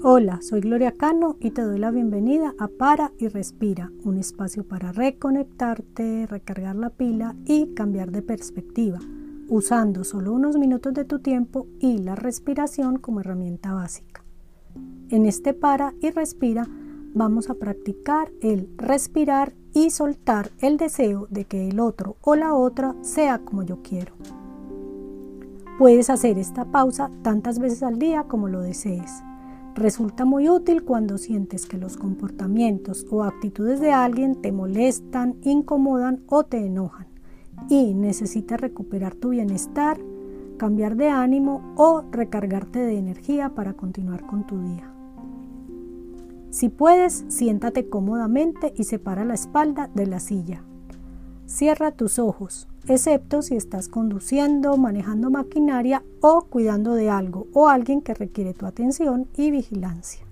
Hola, soy Gloria Cano y te doy la bienvenida a Para y Respira, un espacio para reconectarte, recargar la pila y cambiar de perspectiva, usando solo unos minutos de tu tiempo y la respiración como herramienta básica. En este Para y Respira vamos a practicar el respirar y soltar el deseo de que el otro o la otra sea como yo quiero. Puedes hacer esta pausa tantas veces al día como lo desees. Resulta muy útil cuando sientes que los comportamientos o actitudes de alguien te molestan, incomodan o te enojan y necesitas recuperar tu bienestar, cambiar de ánimo o recargarte de energía para continuar con tu día. Si puedes, siéntate cómodamente y separa la espalda de la silla. Cierra tus ojos, excepto si estás conduciendo, manejando maquinaria o cuidando de algo o alguien que requiere tu atención y vigilancia.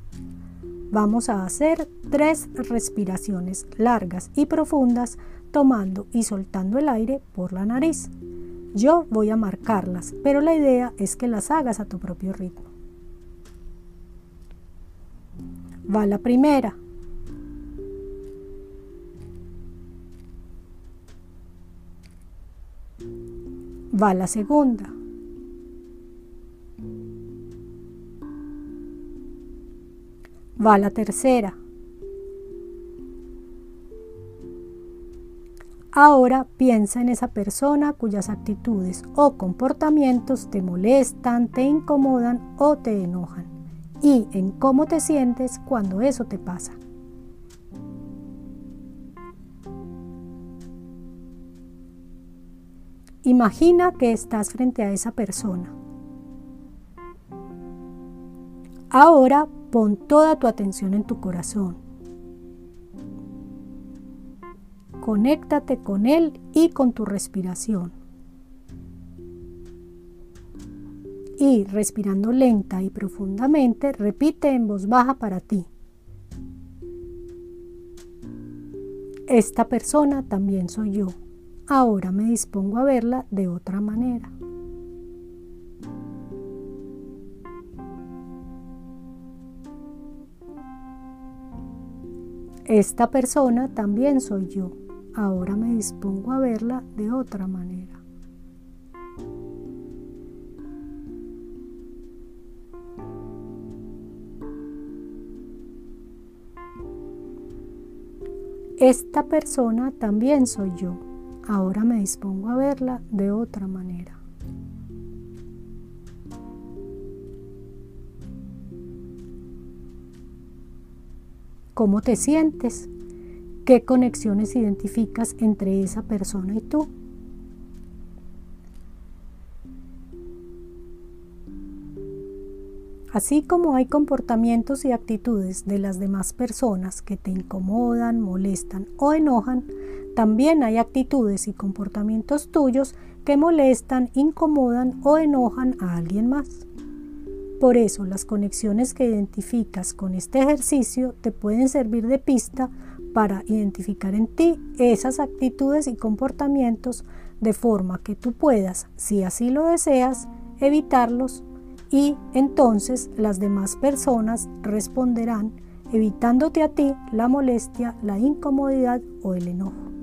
Vamos a hacer tres respiraciones largas y profundas tomando y soltando el aire por la nariz. Yo voy a marcarlas, pero la idea es que las hagas a tu propio ritmo. Va la primera. Va la segunda. Va la tercera. Ahora piensa en esa persona cuyas actitudes o comportamientos te molestan, te incomodan o te enojan y en cómo te sientes cuando eso te pasa. Imagina que estás frente a esa persona. Ahora pon toda tu atención en tu corazón. Conéctate con él y con tu respiración. Y respirando lenta y profundamente, repite en voz baja para ti. Esta persona también soy yo. Ahora me dispongo a verla de otra manera. Esta persona también soy yo. Ahora me dispongo a verla de otra manera. Esta persona también soy yo. Ahora me dispongo a verla de otra manera. ¿Cómo te sientes? ¿Qué conexiones identificas entre esa persona y tú? Así como hay comportamientos y actitudes de las demás personas que te incomodan, molestan o enojan, también hay actitudes y comportamientos tuyos que molestan, incomodan o enojan a alguien más. Por eso las conexiones que identificas con este ejercicio te pueden servir de pista para identificar en ti esas actitudes y comportamientos de forma que tú puedas, si así lo deseas, evitarlos y entonces las demás personas responderán evitándote a ti la molestia, la incomodidad o el enojo.